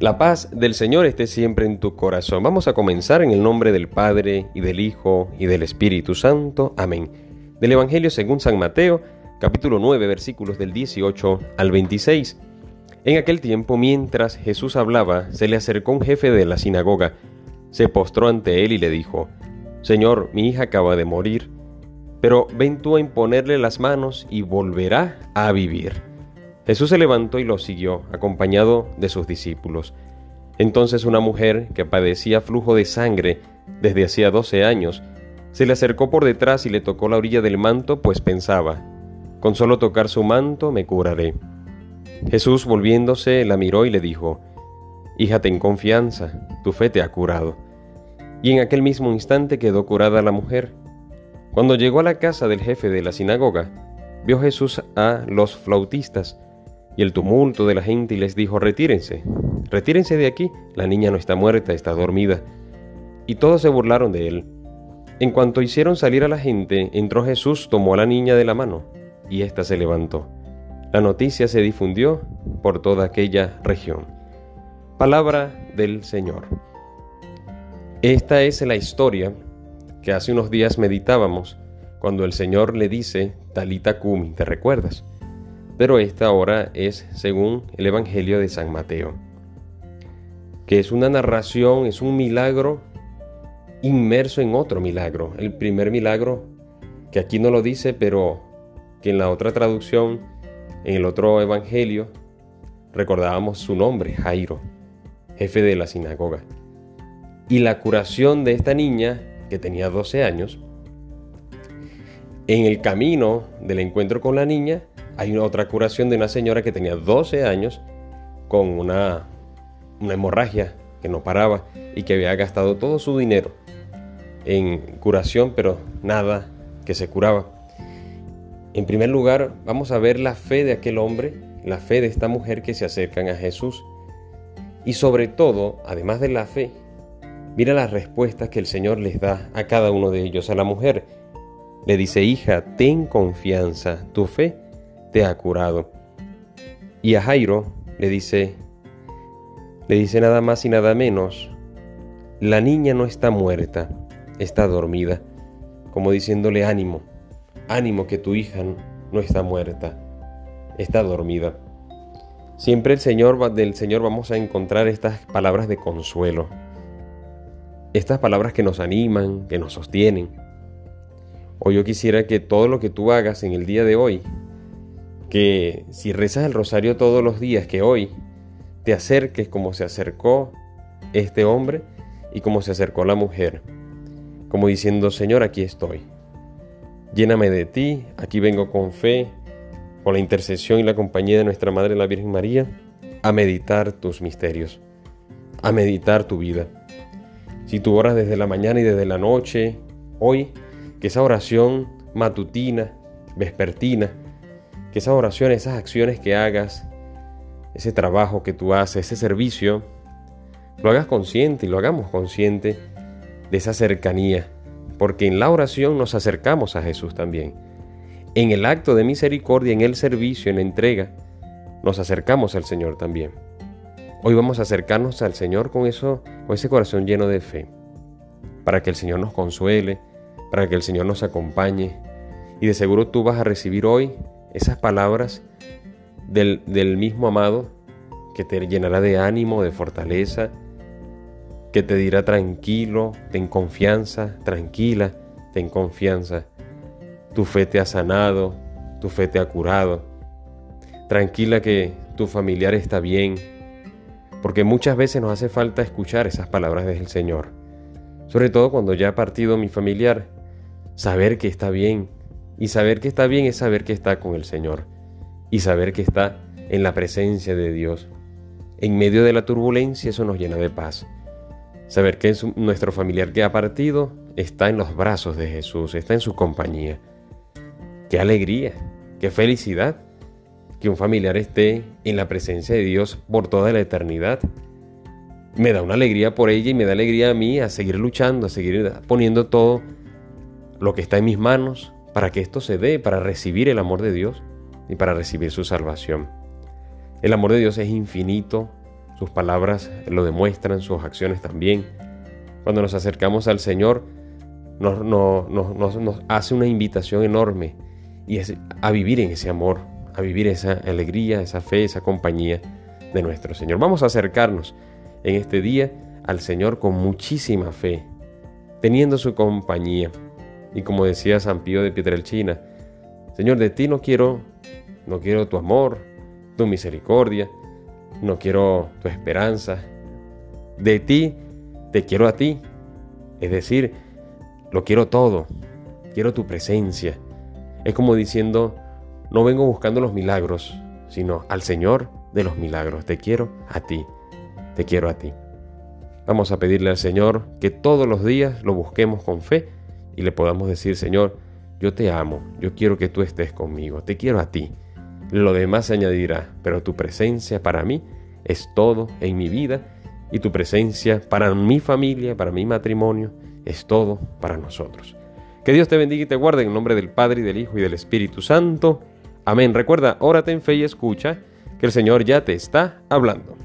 La paz del Señor esté siempre en tu corazón. Vamos a comenzar en el nombre del Padre y del Hijo y del Espíritu Santo. Amén. Del Evangelio según San Mateo, capítulo 9, versículos del 18 al 26. En aquel tiempo, mientras Jesús hablaba, se le acercó un jefe de la sinagoga, se postró ante él y le dijo, Señor, mi hija acaba de morir, pero ven tú a imponerle las manos y volverá a vivir. Jesús se levantó y lo siguió, acompañado de sus discípulos. Entonces una mujer que padecía flujo de sangre desde hacía doce años, se le acercó por detrás y le tocó la orilla del manto, pues pensaba, con solo tocar su manto me curaré. Jesús volviéndose la miró y le dijo, Hija, ten confianza, tu fe te ha curado. Y en aquel mismo instante quedó curada la mujer. Cuando llegó a la casa del jefe de la sinagoga, vio Jesús a los flautistas, y el tumulto de la gente y les dijo, retírense, retírense de aquí, la niña no está muerta, está dormida. Y todos se burlaron de él. En cuanto hicieron salir a la gente, entró Jesús, tomó a la niña de la mano, y ésta se levantó. La noticia se difundió por toda aquella región. Palabra del Señor. Esta es la historia que hace unos días meditábamos cuando el Señor le dice, Talita Kumi, ¿te recuerdas? Pero esta ahora es según el Evangelio de San Mateo, que es una narración, es un milagro inmerso en otro milagro. El primer milagro, que aquí no lo dice, pero que en la otra traducción, en el otro Evangelio, recordábamos su nombre, Jairo, jefe de la sinagoga. Y la curación de esta niña, que tenía 12 años, en el camino del encuentro con la niña, hay otra curación de una señora que tenía 12 años con una, una hemorragia que no paraba y que había gastado todo su dinero en curación, pero nada que se curaba. En primer lugar, vamos a ver la fe de aquel hombre, la fe de esta mujer que se acercan a Jesús. Y sobre todo, además de la fe, mira las respuestas que el Señor les da a cada uno de ellos. A la mujer le dice, hija, ten confianza, tu fe te ha curado. Y a Jairo le dice, le dice nada más y nada menos, la niña no está muerta, está dormida, como diciéndole ánimo, ánimo que tu hija no está muerta, está dormida. Siempre el Señor, del Señor vamos a encontrar estas palabras de consuelo, estas palabras que nos animan, que nos sostienen. Hoy yo quisiera que todo lo que tú hagas en el día de hoy que si rezas el rosario todos los días, que hoy te acerques como se acercó este hombre y como se acercó la mujer, como diciendo, Señor, aquí estoy. Lléname de ti, aquí vengo con fe, con la intercesión y la compañía de nuestra Madre la Virgen María, a meditar tus misterios, a meditar tu vida. Si tú oras desde la mañana y desde la noche, hoy, que esa oración matutina, vespertina, que esas oraciones, esas acciones que hagas, ese trabajo que tú haces, ese servicio, lo hagas consciente y lo hagamos consciente de esa cercanía, porque en la oración nos acercamos a Jesús también. En el acto de misericordia, en el servicio, en la entrega, nos acercamos al Señor también. Hoy vamos a acercarnos al Señor con eso, con ese corazón lleno de fe, para que el Señor nos consuele, para que el Señor nos acompañe. Y de seguro tú vas a recibir hoy esas palabras del, mismo amado que te llenará de ánimo, de fortaleza, que te dirá tranquilo, ten confianza, tranquila, ten confianza. Tu fe te ha sanado, tu fe te ha curado. Tranquila que tu familiar está bien, porque muchas veces nos hace falta escuchar esas palabras del Señor. Sobre todo cuando ya ha partido mi familiar, saber que está bien, y saber que está bien es saber que está con el Señor y saber que está en la presencia de Dios. En medio de la turbulencia eso nos llena de paz. Saber que nuestro familiar que ha partido está en los brazos de Jesús, está en su compañía. Qué alegría, qué felicidad que un familiar esté en la presencia de Dios por toda la eternidad. Me da una alegría por ella y me da alegría a mí a seguir luchando, a seguir poniendo todo lo que está en mis manos para que esto se dé, para recibir el amor de Dios y para recibir su salvación. El amor de Dios es infinito, sus palabras lo demuestran, sus acciones también. Cuando nos acercamos al Señor, nos, hace una invitación enorme y es a vivir en ese amor, a vivir esa alegría, esa fe, esa compañía de nuestro Señor. Vamos a acercarnos en este día al Señor con muchísima fe, teniendo su compañía. Y como decía San Pío de Pietrelchina, Señor, de ti no quiero, no quiero tu amor, tu misericordia, no quiero tu esperanza. De ti te quiero a ti. Es decir, lo quiero todo. Quiero tu presencia. Es como diciendo, no vengo buscando los milagros, sino al Señor de los milagros. Te quiero a ti. Te quiero a ti. Vamos a pedirle al Señor que todos los días lo busquemos con fe y le podamos decir, Señor, yo te amo, yo quiero que tú estés conmigo, te quiero a ti. Lo demás se añadirá, pero tu presencia para mí es todo en mi vida y tu presencia para mi familia, para mi matrimonio, es todo para nosotros. Que Dios te bendiga y te guarde en nombre del Padre y del Hijo y del Espíritu Santo. Amén. Recuerda, órate en fe y escucha que el Señor ya te está hablando.